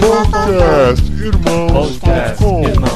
Podcast Irmãos.com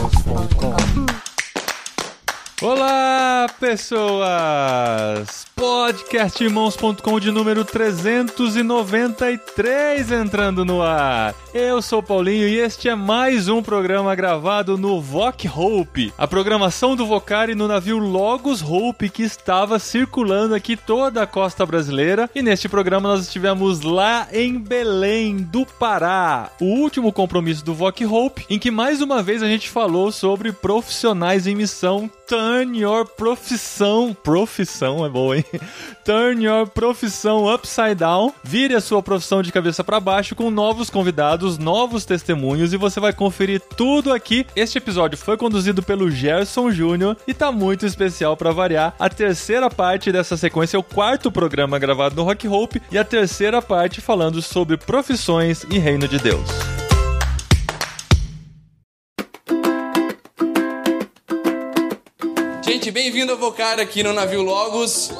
Olá, pessoas! Podcastirmãos.com de número 393 entrando no ar. Eu sou Paulinho e este é mais um programa gravado no Voc Hope, a programação do Vocari no navio Logos Hope que estava circulando aqui toda a costa brasileira. E neste programa nós estivemos lá em Belém do Pará, o último compromisso do Voc Hope, em que mais uma vez a gente falou sobre profissionais em missão. Turn your profissão, profissão é boa, hein? Turn your profissão upside down. Vire a sua profissão de cabeça para baixo com novos convidados, novos testemunhos e você vai conferir tudo aqui. Este episódio foi conduzido pelo Gerson Júnior e tá muito especial para variar. A terceira parte dessa sequência é o quarto programa gravado no Rock Hope e a terceira parte falando sobre profissões e reino de Deus. Gente, bem-vindo a Vocar aqui no navio Logos.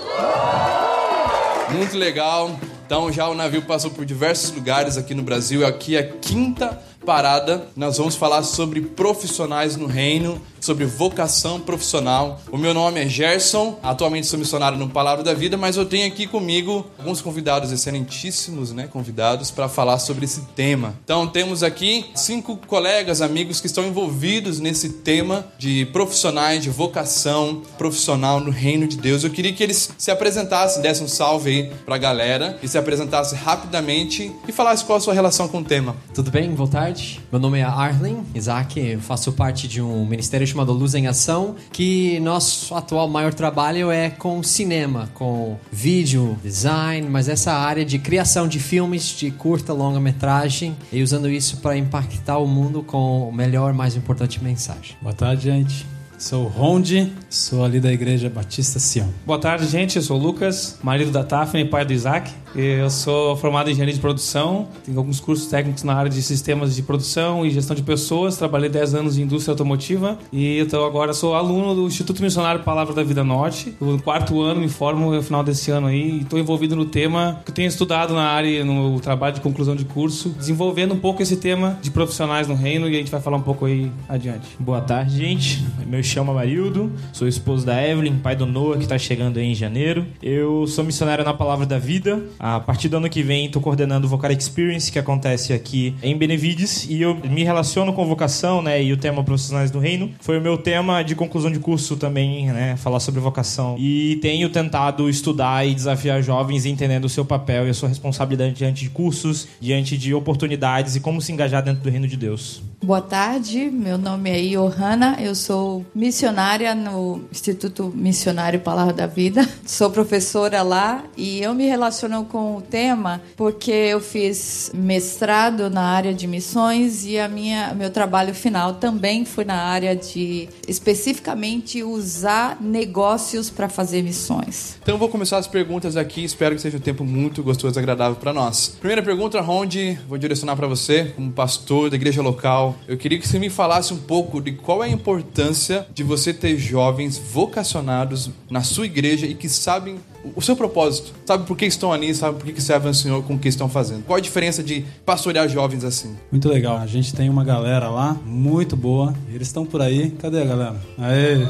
Muito legal. Então, já o navio passou por diversos lugares aqui no Brasil. Aqui é a quinta parada. Nós vamos falar sobre profissionais no reino, sobre vocação profissional. O meu nome é Gerson, atualmente sou missionário no Palavra da Vida, mas eu tenho aqui comigo alguns convidados excelentíssimos, né, convidados para falar sobre esse tema. Então, temos aqui cinco colegas, amigos que estão envolvidos nesse tema de profissionais, de vocação profissional no reino de Deus. Eu queria que eles se apresentassem, dessem um salve aí para a galera e se apresentassem rapidamente e falassem qual a sua relação com o tema. Tudo bem? Boa tarde. Meu nome é Arlen Isaac, faço parte de um ministério chamado Luz em Ação, que nosso atual maior trabalho é com cinema, com vídeo, design, mas essa área de criação de filmes de curta, longa metragem e usando isso para impactar o mundo com o melhor, mais importante mensagem. Boa tarde, gente. Sou o Rondi, sou ali da Igreja Batista Sião. Boa tarde, gente. Eu sou o Lucas, marido da Tafne e pai do Isaac. Eu sou formado em engenharia de produção, tenho alguns cursos técnicos na área de sistemas de produção e gestão de pessoas. Trabalhei 10 anos em indústria automotiva e então agora sou aluno do Instituto Missionário Palavra da Vida Norte. No quarto ano, me formo no final desse ano aí e estou envolvido no tema que eu tenho estudado na área, no trabalho de conclusão de curso, desenvolvendo um pouco esse tema de profissionais no reino e a gente vai falar um pouco aí adiante. Boa tarde, gente. Meu chamo Amarildo, sou esposo da Evelyn, pai do Noah, que está chegando aí em janeiro. Eu sou missionário na Palavra da Vida. A partir do ano que vem, estou coordenando o Vocar Experience, que acontece aqui em Benevides, e eu me relaciono com vocação, né, e o tema Profissionais do Reino. Foi o meu tema de conclusão de curso também, né, falar sobre vocação. E tenho tentado estudar e desafiar jovens entendendo o seu papel e a sua responsabilidade diante de cursos, diante de oportunidades e como se engajar dentro do reino de Deus. Boa tarde, meu nome é Johanna, eu sou missionária no Instituto Missionário Palavra da Vida, sou professora lá e eu me relaciono com o tema porque eu fiz mestrado na área de missões e a minha meu trabalho final também foi na área de especificamente usar negócios para fazer missões. Então vou começar as perguntas aqui, espero que seja um tempo muito gostoso e agradável para nós. Primeira pergunta, Rondi, vou direcionar para você, como pastor da igreja local. Eu queria que você me falasse um pouco de qual é a importância de você ter jovens vocacionados na sua igreja e que sabem o seu propósito, sabe por que estão ali, sabe por que servem ao Senhor com o que estão fazendo. Qual a diferença de pastorear jovens assim? Muito legal. A gente tem uma galera lá muito boa. Eles estão por aí. Cadê a galera? Aê!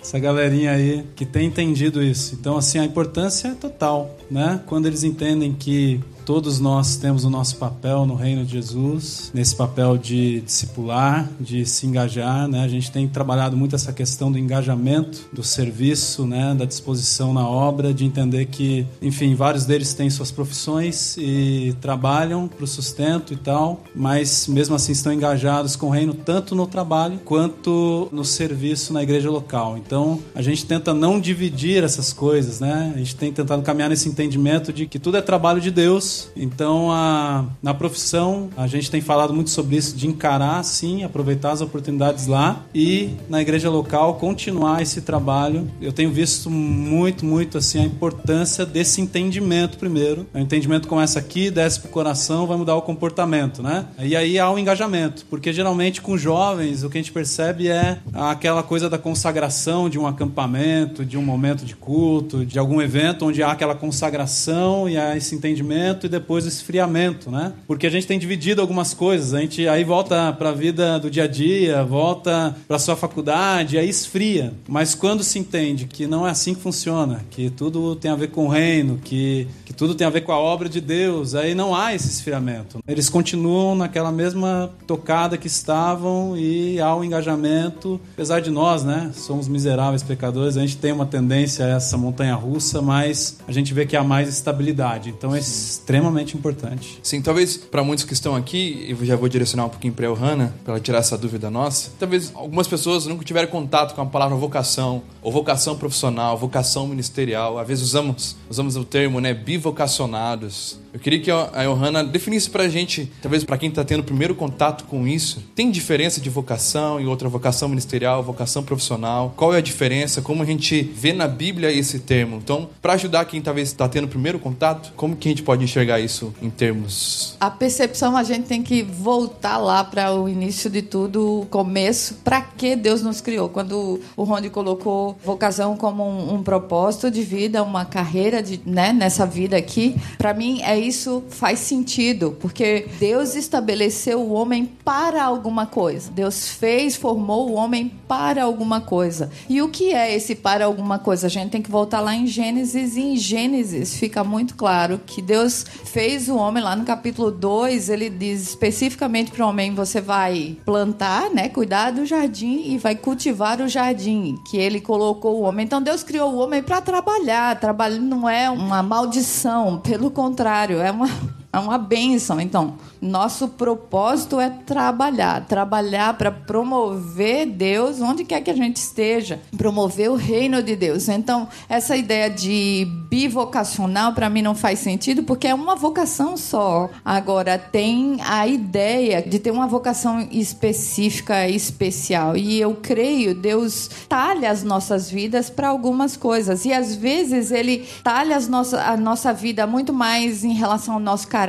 Essa galerinha aí que tem entendido isso. Então, assim, a importância é total, né? Quando eles entendem que todos nós temos o nosso papel no reino de Jesus, nesse papel de discipular, de se engajar, né? A gente tem trabalhado muito essa questão do engajamento, do serviço, né, da disposição na obra, de entender que, enfim, vários deles têm suas profissões e trabalham para o sustento e tal, mas mesmo assim estão engajados com o reino tanto no trabalho quanto no serviço na igreja local. Então, a gente tenta não dividir essas coisas, né? A gente tem tentado caminhar nesse entendimento de que tudo é trabalho de Deus então, a, na profissão, a gente tem falado muito sobre isso, de encarar, sim, aproveitar as oportunidades lá e na igreja local continuar esse trabalho. Eu tenho visto muito, muito assim a importância desse entendimento primeiro. O entendimento começa aqui, desce pro coração, vai mudar o comportamento, né? E aí há o um engajamento, porque geralmente com jovens o que a gente percebe é aquela coisa da consagração de um acampamento, de um momento de culto, de algum evento onde há aquela consagração e há esse entendimento depois o esfriamento, né? Porque a gente tem dividido algumas coisas, a gente aí volta para a vida do dia a dia, volta para sua faculdade, aí esfria. Mas quando se entende que não é assim que funciona, que tudo tem a ver com o reino, que, que tudo tem a ver com a obra de Deus, aí não há esse esfriamento. Eles continuam naquela mesma tocada que estavam e há o um engajamento, apesar de nós, né, somos miseráveis pecadores, a gente tem uma tendência a essa montanha russa, mas a gente vê que há mais estabilidade. Então é extremamente importante. Sim, talvez para muitos que estão aqui, eu já vou direcionar um pouquinho para a Johanna, para ela tirar essa dúvida nossa. Talvez algumas pessoas nunca tiveram contato com a palavra vocação, ou vocação profissional, vocação ministerial. Às vezes usamos, usamos o termo, né, bivocacionados. Eu queria que a Johanna definisse pra gente, talvez para quem está tendo o primeiro contato com isso, tem diferença de vocação e outra vocação ministerial, vocação profissional? Qual é a diferença? Como a gente vê na Bíblia esse termo? Então, para ajudar quem talvez está tendo o primeiro contato, como que a gente pode enxergar isso em termos? A percepção a gente tem que voltar lá para o início de tudo, o começo, para que Deus nos criou. Quando o Rony colocou vocação como um, um propósito de vida, uma carreira de, né, nessa vida aqui, para mim é isso faz sentido, porque Deus estabeleceu o homem para alguma coisa. Deus fez, formou o homem para alguma coisa. E o que é esse para alguma coisa? A gente tem que voltar lá em Gênesis e em Gênesis fica muito claro que Deus fez o homem lá no capítulo 2, ele diz especificamente para o homem, você vai plantar, né, cuidar do jardim e vai cultivar o jardim que ele colocou o homem. Então Deus criou o homem para trabalhar. Trabalho não é uma maldição, pelo contrário, é uma é uma bênção. Então, nosso propósito é trabalhar, trabalhar para promover Deus onde quer que a gente esteja, promover o reino de Deus. Então, essa ideia de bivocacional para mim não faz sentido porque é uma vocação só. Agora tem a ideia de ter uma vocação específica, especial. E eu creio Deus talha as nossas vidas para algumas coisas e às vezes ele talha as nossa, a nossa vida muito mais em relação ao nosso caráter,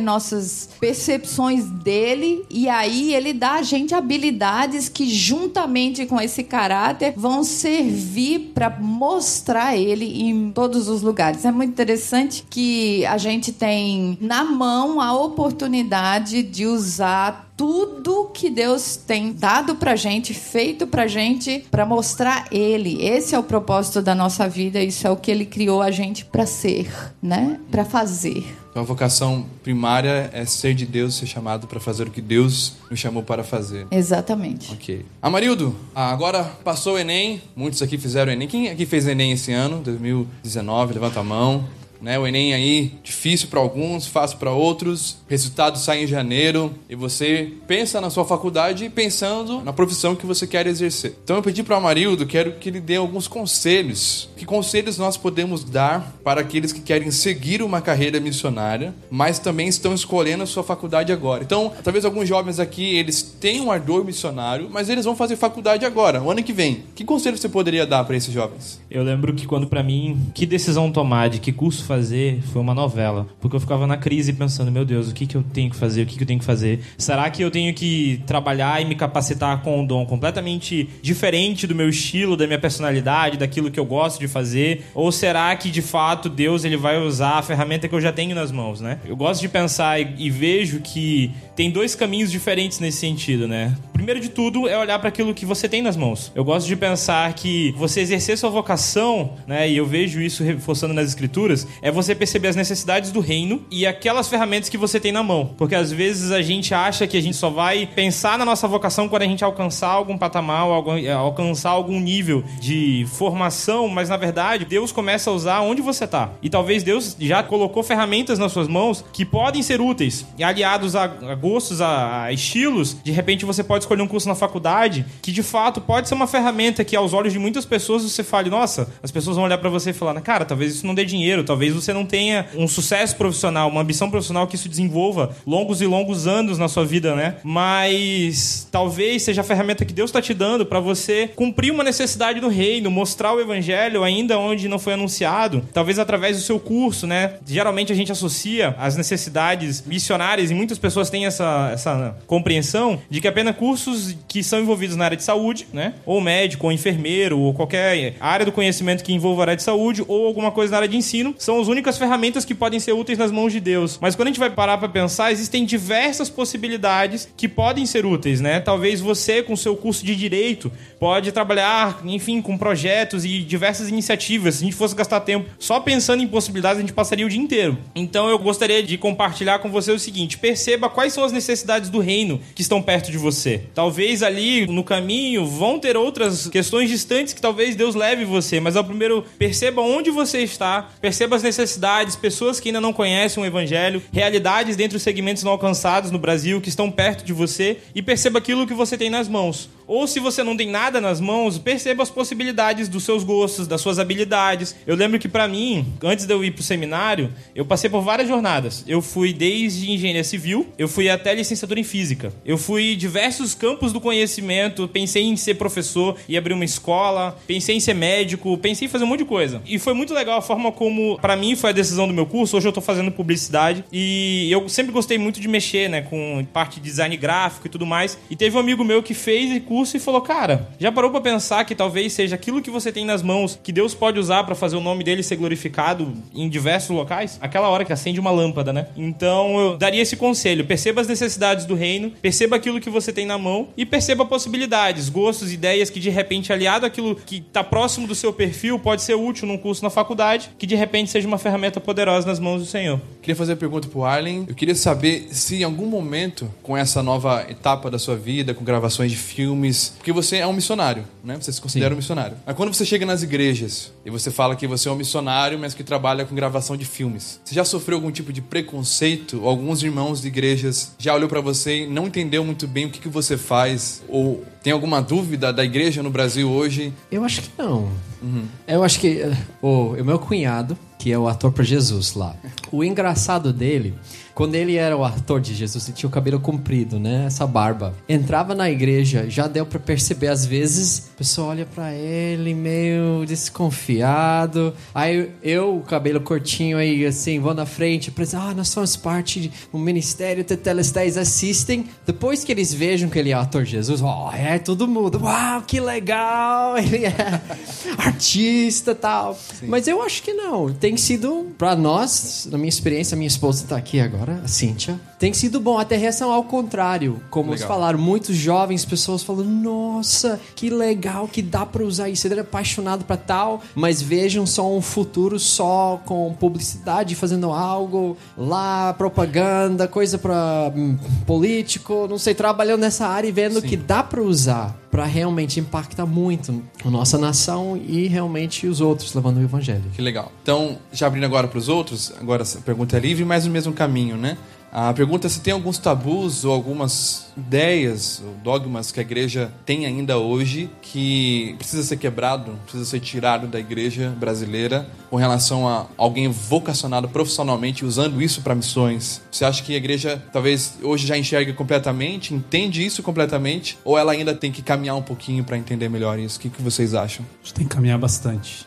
nossas percepções dele, e aí ele dá a gente habilidades que, juntamente com esse caráter, vão servir para mostrar ele em todos os lugares. É muito interessante que a gente tem na mão a oportunidade de usar tudo que Deus tem dado pra gente, feito pra gente, para mostrar Ele. Esse é o propósito da nossa vida, isso é o que Ele criou a gente para ser, né? Para fazer. Então a vocação primária é ser de Deus, ser chamado para fazer o que Deus nos chamou para fazer. Exatamente. Ok. Amarildo, agora passou o Enem, muitos aqui fizeram o Enem. Quem aqui fez Enem esse ano, 2019? Levanta a mão. Né, o Enem aí, difícil para alguns, fácil para outros. Resultados saem em janeiro e você pensa na sua faculdade pensando na profissão que você quer exercer. Então eu pedi para o Amarildo, quero que ele dê alguns conselhos. Que conselhos nós podemos dar para aqueles que querem seguir uma carreira missionária, mas também estão escolhendo a sua faculdade agora. Então, talvez alguns jovens aqui, eles têm um ardor missionário, mas eles vão fazer faculdade agora, o ano que vem. Que conselho você poderia dar para esses jovens? Eu lembro que quando para mim, que decisão tomar, de que curso fazer, foi uma novela. Porque eu ficava na crise pensando, meu Deus, o que, que eu tenho que fazer? O que, que eu tenho que fazer? Será que eu tenho que trabalhar e me capacitar com um dom completamente diferente do meu estilo, da minha personalidade, daquilo que eu gosto de fazer? Ou será que de fato Deus ele vai usar a ferramenta que eu já tenho nas mãos, né? Eu gosto de pensar e, e vejo que tem dois caminhos diferentes nesse sentido, né? Primeiro de tudo é olhar para aquilo que você tem nas mãos. Eu gosto de pensar que você exercer sua vocação, né? E eu vejo isso reforçando nas escrituras, é você perceber as necessidades do reino e aquelas ferramentas que você tem na mão. Porque às vezes a gente acha que a gente só vai pensar na nossa vocação quando a gente alcançar algum patamar, algum, é, alcançar algum nível de formação, mas na verdade Deus começa a usar onde você tá. E talvez Deus já colocou ferramentas nas suas mãos que podem ser úteis. E aliados a, a gostos, a, a estilos, de repente você pode escolher um curso na faculdade que de fato pode ser uma ferramenta que aos olhos de muitas pessoas você fale, nossa, as pessoas vão olhar para você e falar, cara, talvez isso não dê dinheiro, talvez você não tenha um sucesso profissional, uma ambição profissional que isso desenvolva longos e longos anos na sua vida, né? Mas talvez seja a ferramenta que Deus está te dando para você cumprir uma necessidade do reino, mostrar o evangelho ainda onde não foi anunciado, talvez através do seu curso, né? Geralmente a gente associa as necessidades missionárias e muitas pessoas têm essa, essa compreensão de que apenas cursos que são envolvidos na área de saúde, né? Ou médico, ou enfermeiro, ou qualquer área do conhecimento que envolva a área de saúde, ou alguma coisa na área de ensino, são são as únicas ferramentas que podem ser úteis nas mãos de Deus. Mas quando a gente vai parar para pensar, existem diversas possibilidades que podem ser úteis, né? Talvez você, com seu curso de direito, pode trabalhar, enfim, com projetos e diversas iniciativas. Se a gente fosse gastar tempo só pensando em possibilidades, a gente passaria o dia inteiro. Então eu gostaria de compartilhar com você o seguinte: perceba quais são as necessidades do reino que estão perto de você. Talvez ali no caminho vão ter outras questões distantes que talvez Deus leve você, mas ao primeiro perceba onde você está, perceba necessidades, pessoas que ainda não conhecem o evangelho, realidades dentro dos segmentos não alcançados no Brasil que estão perto de você e perceba aquilo que você tem nas mãos. Ou se você não tem nada nas mãos, perceba as possibilidades dos seus gostos, das suas habilidades. Eu lembro que para mim, antes de eu ir pro seminário, eu passei por várias jornadas. Eu fui desde engenharia civil, eu fui até licenciatura em física. Eu fui diversos campos do conhecimento, pensei em ser professor e abrir uma escola, pensei em ser médico, pensei em fazer um monte de coisa. E foi muito legal a forma como, para mim, foi a decisão do meu curso. Hoje eu tô fazendo publicidade e eu sempre gostei muito de mexer, né, com parte de design gráfico e tudo mais. E teve um amigo meu que fez curso e falou: Cara, já parou pra pensar que talvez seja aquilo que você tem nas mãos que Deus pode usar para fazer o nome dele ser glorificado em diversos locais? Aquela hora que acende uma lâmpada, né? Então eu daria esse conselho: perceba as necessidades do reino, perceba aquilo que você tem na mão e perceba possibilidades, gostos, ideias que de repente, aliado àquilo que tá próximo do seu perfil, pode ser útil num curso na faculdade, que de repente seja uma ferramenta poderosa nas mãos do Senhor. Queria fazer uma pergunta pro Arlen. Eu queria saber se em algum momento, com essa nova etapa da sua vida, com gravações de filmes, porque você é um missionário, né? Você se considera Sim. um missionário. Mas quando você chega nas igrejas e você fala que você é um missionário, mas que trabalha com gravação de filmes, você já sofreu algum tipo de preconceito? Alguns irmãos de igrejas já olhou para você e não entendeu muito bem o que, que você faz? Ou tem alguma dúvida da igreja no Brasil hoje? Eu acho que não. Eu acho que eh, o, o meu cunhado, que é o ator para Jesus lá, o engraçado dele, quando ele era o ator de Jesus, ele tinha o cabelo comprido, né? Essa barba. Entrava na igreja, já deu para perceber às vezes, a pessoa olha para ele meio desconfiado. Aí eu, o cabelo curtinho aí assim, vou na frente, pra dizer, ah, nós somos parte do ministério Tetelestés assistem. Depois que eles vejam que ele é o ator de Jesus, ó, é todo mundo, uau, que legal, ele é artista tal. Mas eu acho que não. Tem sido, pra nós, na minha experiência, minha esposa tá aqui agora, a Cíntia, tem sido bom. Até reação ao contrário. Como Legal. eles falaram, muitos jovens, pessoas falando, nossa, que legal que dá pra usar isso. Ele é apaixonado pra tal, mas vejam só um futuro só com publicidade, fazendo algo lá, propaganda, coisa pra hum, político, não sei, trabalhando nessa área e vendo que dá pra usar pra realmente impactar muito a nossa nação e realmente os outros levando o evangelho. Que legal. Então, já abrindo agora para os outros, agora essa pergunta é livre, mas no mesmo caminho, né? A pergunta é se tem alguns tabus ou algumas ideias ou dogmas que a igreja tem ainda hoje que precisa ser quebrado, precisa ser tirado da igreja brasileira com relação a alguém vocacionado profissionalmente usando isso para missões. Você acha que a igreja talvez hoje já enxerga completamente, entende isso completamente, ou ela ainda tem que caminhar um pouquinho para entender melhor isso? O que, que vocês acham? A gente tem que caminhar bastante.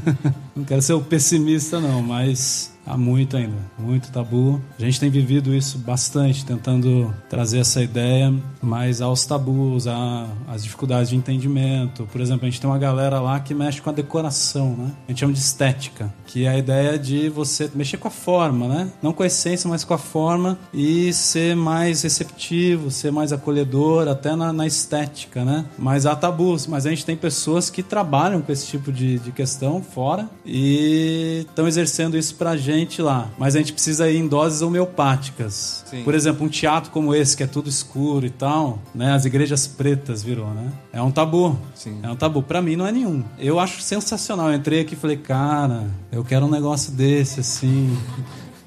não quero ser o pessimista, não, mas há muito ainda, muito tabu. A gente tem vivido isso bastante, tentando trazer essa ideia, mas aos tabus, a- às dificuldades de entendimento. Por exemplo, a gente tem uma galera lá que mexe com a decoração, né? A gente chama de estética, que é a ideia de você mexer com a forma, né? Não com a essência, mas com a forma e ser mais receptivo, ser mais acolhedor, até na, na estética, né? Mas há tabus, mas a gente tem pessoas que trabalham com esse tipo de, de questão fora e estão exercendo isso pra gente lá. Mas a gente precisa ir em doses homeopáticas. Sim. Por exemplo, um teatro como esse, que é tudo escuro e tal, né? As igrejas pretas virou, né? É um tabu. Sim. É um tabu. Pra mim não é nenhum. Eu acho sensacional. Eu entrei aqui e falei, cara, eu quero um negócio desse, assim.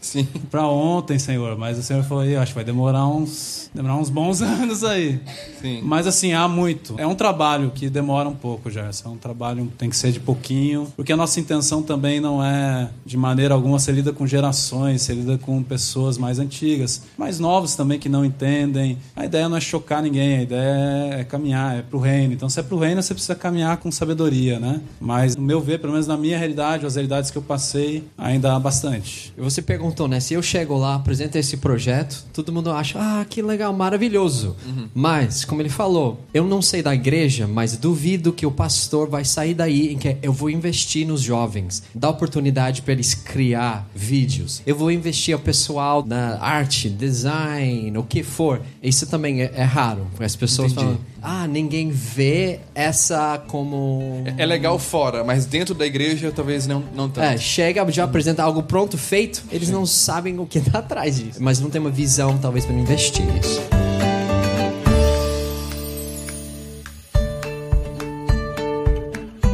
Sim. Pra ontem, senhor. Mas o senhor falou aí, acho que vai demorar uns, demorar uns bons anos aí. Sim. Mas assim, há muito. É um trabalho que demora um pouco, Gerson. É um trabalho tem que ser de pouquinho. Porque a nossa intenção também não é, de maneira alguma, ser lida com gerações, ser lida com pessoas mais antigas. Mais novos também que não entendem. A ideia não é chocar ninguém, a ideia é caminhar, é pro reino. Então, se é pro reino, você precisa caminhar com sabedoria, né? Mas, no meu ver, pelo menos na minha realidade, as realidades que eu passei, ainda há bastante. Você perguntou perguntou, né? Se eu chego lá, apresento esse projeto, todo mundo acha, ah, que legal, maravilhoso. Mas, como ele falou, eu não sei da igreja, mas duvido que o pastor vai sair daí em que eu vou investir nos jovens, dar oportunidade para eles criar vídeos. Eu vou investir o pessoal na arte, design, o que for. Isso também é, é raro. As pessoas Entendi. falam, ah, ninguém vê essa como. É legal fora, mas dentro da igreja talvez não, não tanto. É, chega, já apresenta algo pronto, feito, eles não sabem o que tá atrás disso. Mas não tem uma visão, talvez, para investir nisso.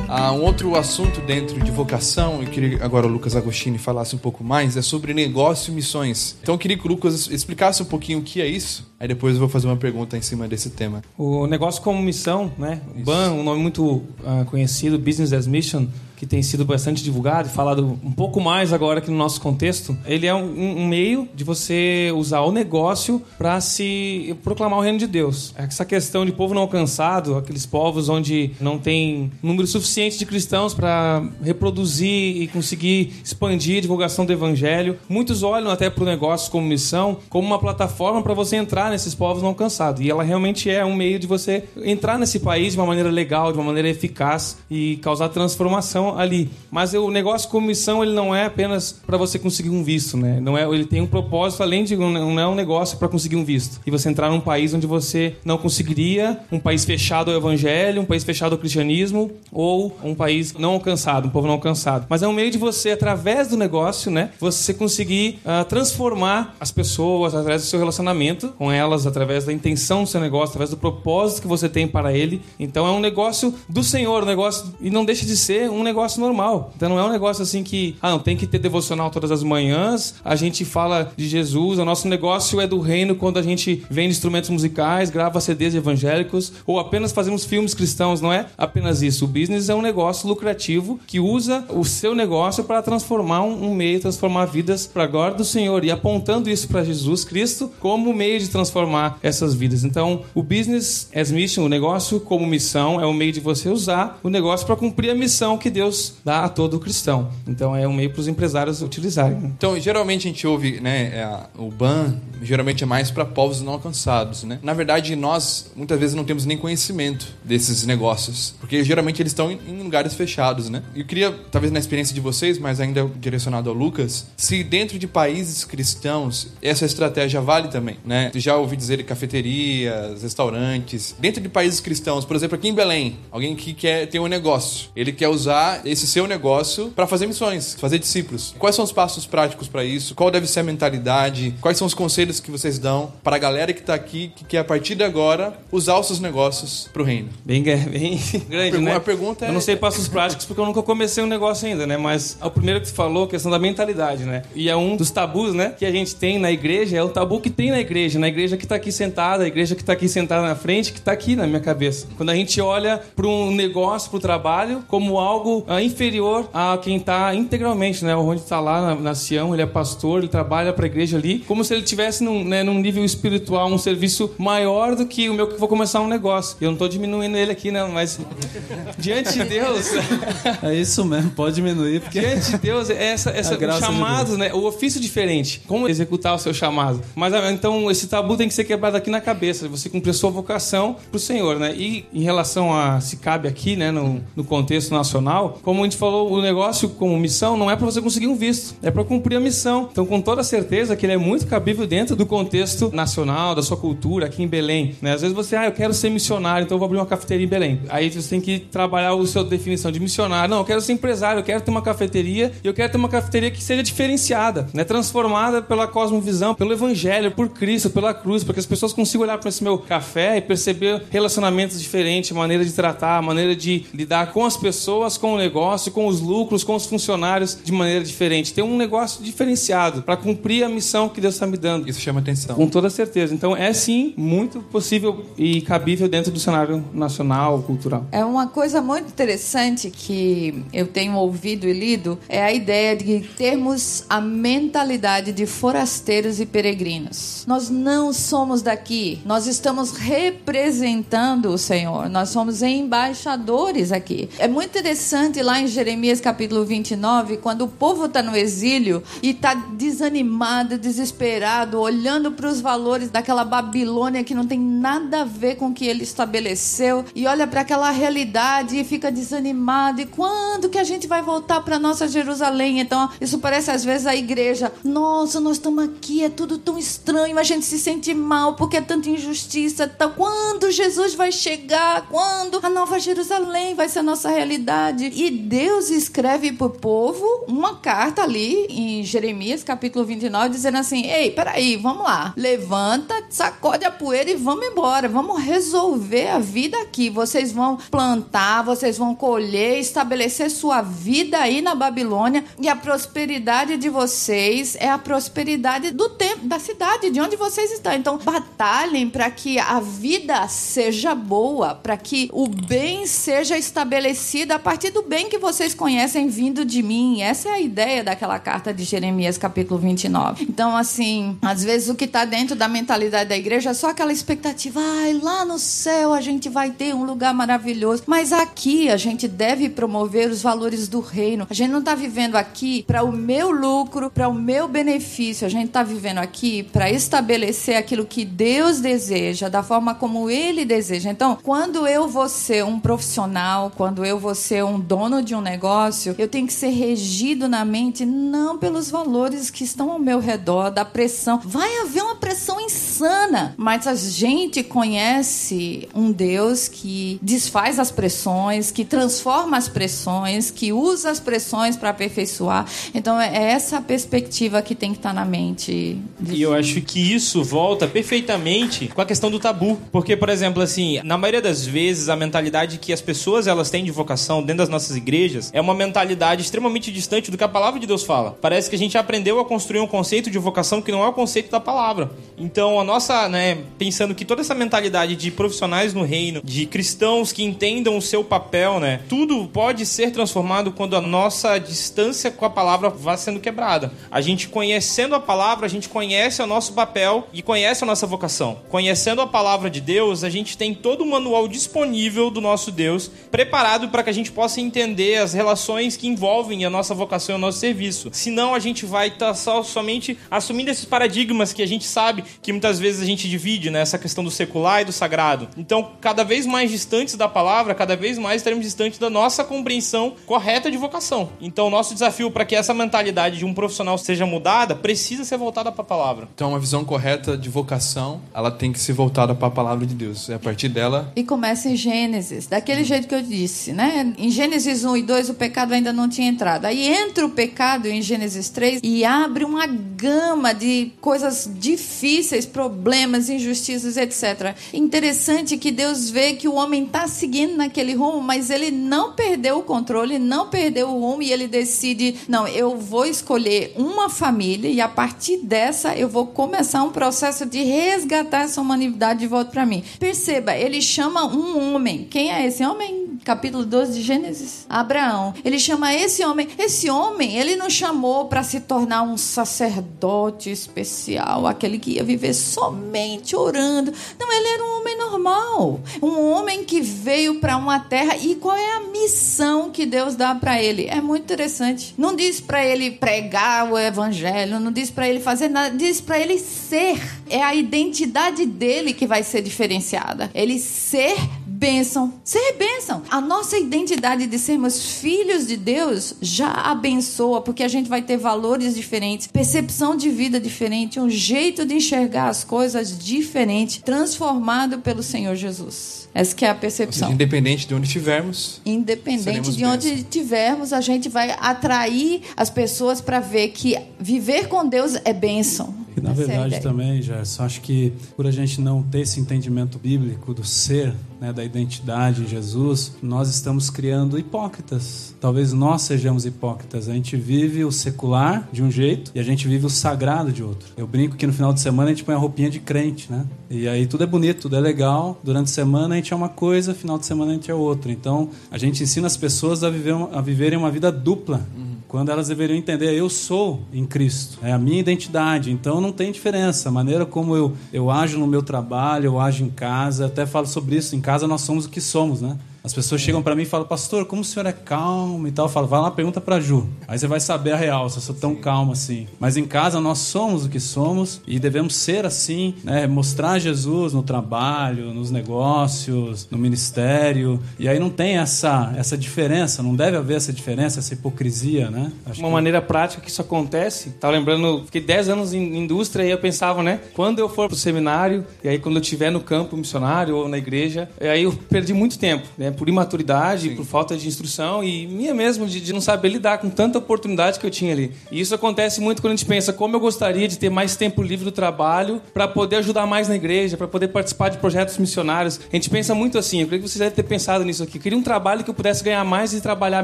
Ah, um outro assunto dentro de vocação, eu queria que agora o Lucas Agostini falasse um pouco mais, é sobre negócio e missões. Então eu queria que o Lucas explicasse um pouquinho o que é isso, aí depois eu vou fazer uma pergunta em cima desse tema. O negócio como missão, né? BAN, um nome muito ah, conhecido, Business as Mission, que tem sido bastante divulgado e falado um pouco mais agora aqui no nosso contexto. Ele é um, um meio de você usar o negócio para se proclamar o reino de Deus. Essa questão de povo não alcançado, aqueles povos onde não tem número suficiente de cristãos para reproduzir e conseguir expandir a divulgação do evangelho. Muitos olham até para o negócio como missão, como uma plataforma para você entrar nesses povos não alcançados. E ela realmente é um meio de você entrar nesse país de uma maneira legal, de uma maneira eficaz e causar transformação ali. Mas o negócio como missão ele não é apenas para você conseguir um visto, né? Não é, ele tem um propósito além de não é um negócio para conseguir um visto. E você entrar num país onde você não conseguiria, um país fechado ao evangelho, um país fechado ao cristianismo ou um país não alcançado, um povo não alcançado. Mas é um meio de você através do negócio, né? Você conseguir ah, transformar as pessoas através do seu relacionamento com elas, através da intenção do seu negócio, através do propósito que você tem para ele. Então é um negócio do Senhor, um negócio e não deixa de ser um negócio normal. Então não é um negócio assim que, ah, não tem que ter devocional todas as manhãs, a gente fala de Jesus, o nosso negócio é do reino quando a gente vende instrumentos musicais, grava CDs evangélicos ou apenas fazemos filmes cristãos, não é apenas isso. O business é um negócio lucrativo que usa o seu negócio para transformar um, meio, transformar vidas para a glória do Senhor e apontando isso para Jesus Cristo como meio de transformar essas vidas. Então, o business as mission, o negócio como missão, é um meio de você usar o negócio para cumprir a missão que Deus dá a todo cristão. Então, é um meio para os empresários utilizarem. né? Então, geralmente a gente ouve, né, é, o BAN, geralmente é mais para povos não alcançados, né? Na verdade, nós muitas vezes não temos nem conhecimento desses negócios, porque geralmente eles estão em, lugares fechados, né? Eu queria, talvez na experiência de vocês, mas ainda direcionado ao Lucas, se dentro de países cristãos essa estratégia vale também, né? Já ouvi dizer cafeterias, restaurantes, dentro de países cristãos, por exemplo, aqui em Belém, alguém que quer ter um negócio, ele quer usar esse seu negócio para fazer missões, fazer discípulos. Quais são os passos práticos para isso? Qual deve ser a mentalidade? Quais são os conselhos que vocês dão para a galera que está aqui, que quer a partir de agora usar os seus negócios para o reino? Bem, bem grande, pergu- né? a pergunta é- Eu não sei passos práticos porque eu nunca comecei um negócio ainda, né? Mas o primeiro que você falou, a questão da mentalidade, né? E é um dos tabus, né? Que a gente tem na igreja, é o tabu que tem na igreja. Na igreja que tá aqui sentada, a igreja que tá aqui sentada na frente, que tá aqui na minha cabeça. Quando a gente olha para um negócio, para o trabalho, como algo ah, inferior a quem tá integralmente, né? O Rony tá lá na, na Sião, ele é pastor, ele trabalha para a igreja ali, como se ele tivesse num, né, num nível espiritual, um serviço maior do que o meu que vou começar um negócio. Eu não tô diminuindo ele aqui, não, mas diante de Deus, É isso mesmo, pode diminuir, porque diante de Deus, é essa, essa o chamado, né? O ofício diferente. Como executar o seu chamado. Mas ah, então esse tabu tem que ser quebrado aqui na cabeça. Você cumprir sua vocação pro Senhor, né? E em relação a se cabe aqui, né, no, no contexto nacional, como a gente falou, o negócio como missão não é para você conseguir um visto, é para cumprir a missão. Então, com toda certeza que ele é muito cabível dentro do contexto nacional, da sua cultura, aqui em Belém. Né? Às vezes você, ah, eu quero ser missionário, então eu vou abrir uma cafeteria em Belém. Aí você tem que trabalhar a sua definição de missionário. Não, eu quero ser empresário, eu quero ter uma cafeteria e eu quero ter uma cafeteria que seja diferenciada, né? transformada pela cosmovisão, pelo evangelho, por Cristo, pela cruz, para que as pessoas consigam olhar para esse meu café e perceber relacionamentos diferentes, maneira de tratar, maneira de lidar com as pessoas, com o negócio, com os lucros, com os funcionários de maneira diferente. Ter um negócio diferenciado para cumprir a missão que Deus está me dando. Isso chama atenção. Com toda certeza. Então é sim muito possível e cabível dentro do cenário nacional, cultural. É uma coisa muito interessante que eu tenho ouvido e lido é a ideia de termos a mentalidade de forasteiros e peregrinos. Nós não somos daqui. Nós estamos representando o Senhor. Nós somos embaixadores aqui. É muito interessante lá em Jeremias capítulo 29, quando o povo está no exílio e está desanimado, desesperado, olhando para os valores daquela Babilônia que não tem nada a ver com o que ele estabeleceu e olha para aquela realidade e fica desanimado. E quando que a gente vai voltar para nossa Jerusalém? Então, isso parece às vezes a igreja. Nossa, nós estamos aqui, é tudo tão estranho, a gente se sente mal porque é tanta injustiça. Tá? Quando Jesus vai chegar? Quando a nova Jerusalém vai ser a nossa realidade? E Deus escreve para o povo uma carta ali em Jeremias capítulo 29 dizendo assim: Ei, peraí, vamos lá, levanta, sacode a poeira e vamos embora, vamos resolver a vida aqui. Vocês vão plantar, vocês vão colher, estabelecer sua vida aí na Babilônia e a prosperidade de vocês é a prosperidade do tempo, da cidade, de onde vocês estão. Então, batalhem para que a vida seja boa, para que o bem seja estabelecido a partir do bem que vocês conhecem vindo de mim. Essa é a ideia daquela carta de Jeremias, capítulo 29. Então, assim, às vezes o que está dentro da mentalidade da igreja é só aquela expectativa, ai, lá no céu a gente vai ter um lugar maravilhoso. Mas aqui a gente deve promover os valores do reino. A gente não está vivendo aqui para o meu lucro, para o meu benefício. A gente está vivendo aqui para estabelecer aquilo que Deus deseja, da forma como Ele deseja. Então, quando eu vou ser um profissional, quando eu vou ser um dono de um negócio, eu tenho que ser regido na mente não pelos valores que estão ao meu redor, da pressão. Vai haver uma pressão insana, mas a gente conhece um Deus que desfaz as pressões, que transforma as pressões, que usa as pressões para aperfeiçoar. Então é essa perspectiva que tem que estar na mente. E eu acho que isso volta perfeitamente com a questão do tabu, porque por exemplo, assim, na maioria das vezes a mentalidade que as pessoas elas têm de vocação dentro das nossas igrejas é uma mentalidade extremamente distante do que a palavra de Deus fala. Parece que a gente aprendeu a construir um conceito de vocação que não é o conceito da palavra. Então, a nossa, né, pensando que toda essa mentalidade de profissionais no reino, de cristãos que entendam o seu papel, né, tudo pode ser transformado quando a nossa distância com a palavra vá sendo quebrada. A gente conhecendo a palavra, a gente conhece o nosso papel e conhece a nossa vocação. Conhecendo a palavra de Deus, a gente tem todo o manual disponível do nosso Deus, preparado para que a gente possa entender as relações que envolvem a nossa vocação e o nosso serviço. Senão a gente vai estar tá somente assumindo esses paradigmas que a gente sabe que muitas vezes a gente divide, né? Essa questão do secular e do sagrado. Então, cada vez mais distantes da palavra, cada vez mais estaremos distantes da nossa compreensão correta de vocação. Então, o nosso desafio para que essa mentalidade de um profissional seja mudada precisa ser voltada para a palavra. Então, uma visão correta de vocação, ela tem que ser voltada para a palavra de Deus. É a partir dela. E começa em Gênesis, daquele jeito que eu disse, né? Em Gênesis 1 e 2 o pecado ainda não tinha entrado. Aí entra o pecado em Gênesis 3 e abre uma gama de coisas difíceis, problemas, injustiças, etc. Interessante que Deus vê que o homem está seguindo naquele rumo, mas ele não perdeu o controle, não perdeu o rumo e ele decide: não, eu vou escolher uma família e a partir dessa eu vou começar um processo de resgatar essa humanidade de volta para mim. Perceba, ele chama um homem. Quem é esse homem? Capítulo 12 de Gênesis. Abraão. Ele chama esse homem. Esse homem, ele não chamou para se tornar um sacerdote especial, aquele que ia viver somente orando. Não, ele era um homem normal. Um homem que veio para uma terra. E qual é a missão que Deus dá para ele? É muito interessante. Não diz para ele pregar o evangelho, não diz para ele fazer nada, diz para ele ser. É a identidade dele que vai ser diferenciada. Ele ser bênção. Ser bênção. A nossa identidade de sermos filhos de Deus já abençoa, porque a gente vai ter valores diferentes, percepção de vida diferente, um jeito de enxergar as coisas diferente, transformado pelo Senhor Jesus. Essa que é a percepção. Seja, independente de onde estivermos. Independente de onde estivermos, a gente vai atrair as pessoas para ver que viver com Deus é bênção. Na Essa é verdade ideia. também, Gerson, acho que por a gente não ter esse entendimento bíblico do ser, né, da identidade em Jesus, nós estamos criando hipócritas. Talvez nós sejamos hipócritas. A gente vive o secular de um jeito e a gente vive o sagrado de outro. Eu brinco que no final de semana a gente põe a roupinha de crente, né? E aí tudo é bonito, tudo é legal. Durante a semana a gente é uma coisa, final de semana a gente é outra. Então a gente ensina as pessoas a, viver, a viverem uma vida dupla quando elas deveriam entender, eu sou em Cristo, é a minha identidade, então não tem diferença. A maneira como eu, eu ajo no meu trabalho, eu ajo em casa, até falo sobre isso, em casa nós somos o que somos, né? As pessoas chegam para mim e falam, pastor, como o senhor é calmo e tal? Eu falo, vai lá, pergunta para Ju. Aí você vai saber a real, se eu sou tão calmo assim. Mas em casa nós somos o que somos e devemos ser assim, né? Mostrar Jesus no trabalho, nos negócios, no ministério. E aí não tem essa, essa diferença, não deve haver essa diferença, essa hipocrisia, né? Acho Uma que... maneira prática que isso acontece, tava lembrando, fiquei 10 anos em indústria e eu pensava, né? Quando eu for pro seminário, e aí quando eu estiver no campo missionário ou na igreja, aí eu perdi muito tempo, né? Por imaturidade, Sim. por falta de instrução e minha mesmo de, de, não saber lidar com tanta oportunidade que eu tinha ali. E isso acontece muito quando a gente pensa como eu gostaria de ter mais tempo livre do trabalho para poder ajudar mais na igreja, para poder participar de projetos missionários. A gente pensa muito assim, eu creio que vocês devem ter pensado nisso aqui. Eu queria um trabalho que eu pudesse ganhar mais e trabalhar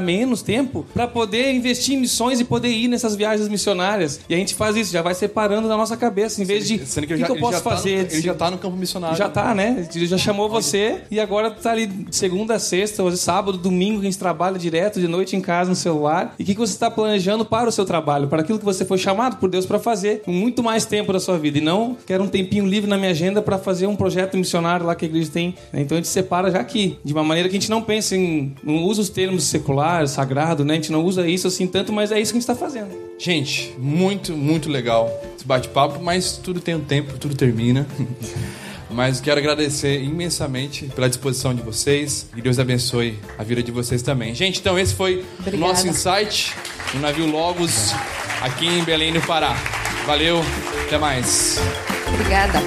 menos tempo para poder investir em missões e poder ir nessas viagens missionárias. E a gente faz isso, já vai separando na nossa cabeça, em vez de sendo que, que eu posso fazer. Tá no, ele já tá no campo missionário. Já tá, né? Ele já chamou você e agora tá ali segunda sexta, hoje sábado, domingo, a gente trabalha direto, de noite em casa, no celular. E o que, que você está planejando para o seu trabalho, para aquilo que você foi chamado por Deus para fazer, com muito mais tempo da sua vida. E não quero um tempinho livre na minha agenda para fazer um projeto missionário lá que a igreja tem. Então a gente separa já aqui, de uma maneira que a gente não pense em. não usa os termos secular, sagrado, né? A gente não usa isso assim tanto, mas é isso que a gente está fazendo. Gente, muito, muito legal esse bate-papo, mas tudo tem um tempo, tudo termina. Mas quero agradecer imensamente pela disposição de vocês e Deus abençoe a vida de vocês também. Gente, então esse foi o nosso insight no navio Logos aqui em Belém, no Pará. Valeu, até mais. Obrigada.